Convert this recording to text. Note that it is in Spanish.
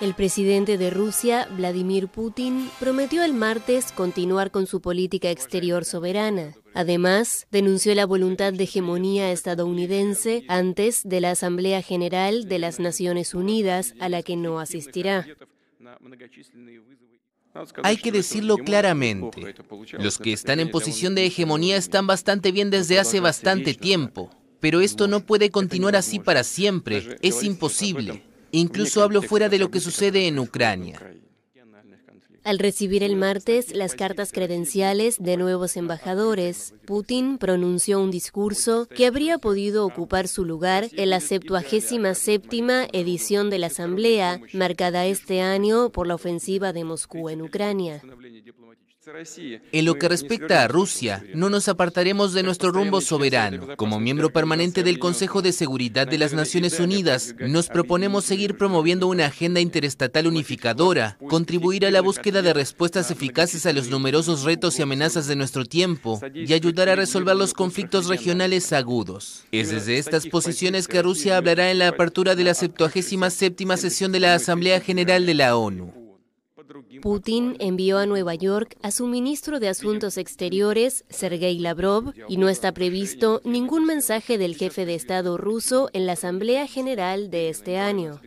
El presidente de Rusia, Vladimir Putin, prometió el martes continuar con su política exterior soberana. Además, denunció la voluntad de hegemonía estadounidense antes de la Asamblea General de las Naciones Unidas, a la que no asistirá. Hay que decirlo claramente. Los que están en posición de hegemonía están bastante bien desde hace bastante tiempo. Pero esto no puede continuar así para siempre. Es imposible. Incluso hablo fuera de lo que sucede en Ucrania. Al recibir el martes las cartas credenciales de nuevos embajadores, Putin pronunció un discurso que habría podido ocupar su lugar en la 77 edición de la Asamblea, marcada este año por la ofensiva de Moscú en Ucrania. En lo que respecta a Rusia, no nos apartaremos de nuestro rumbo soberano. Como miembro permanente del Consejo de Seguridad de las Naciones Unidas, nos proponemos seguir promoviendo una agenda interestatal unificadora, contribuir a la búsqueda de respuestas eficaces a los numerosos retos y amenazas de nuestro tiempo y ayudar a resolver los conflictos regionales agudos. Es desde estas posiciones que Rusia hablará en la apertura de la 77 sesión de la Asamblea General de la ONU. Putin envió a Nueva York a su ministro de Asuntos Exteriores, Sergei Lavrov, y no está previsto ningún mensaje del jefe de Estado ruso en la Asamblea General de este año.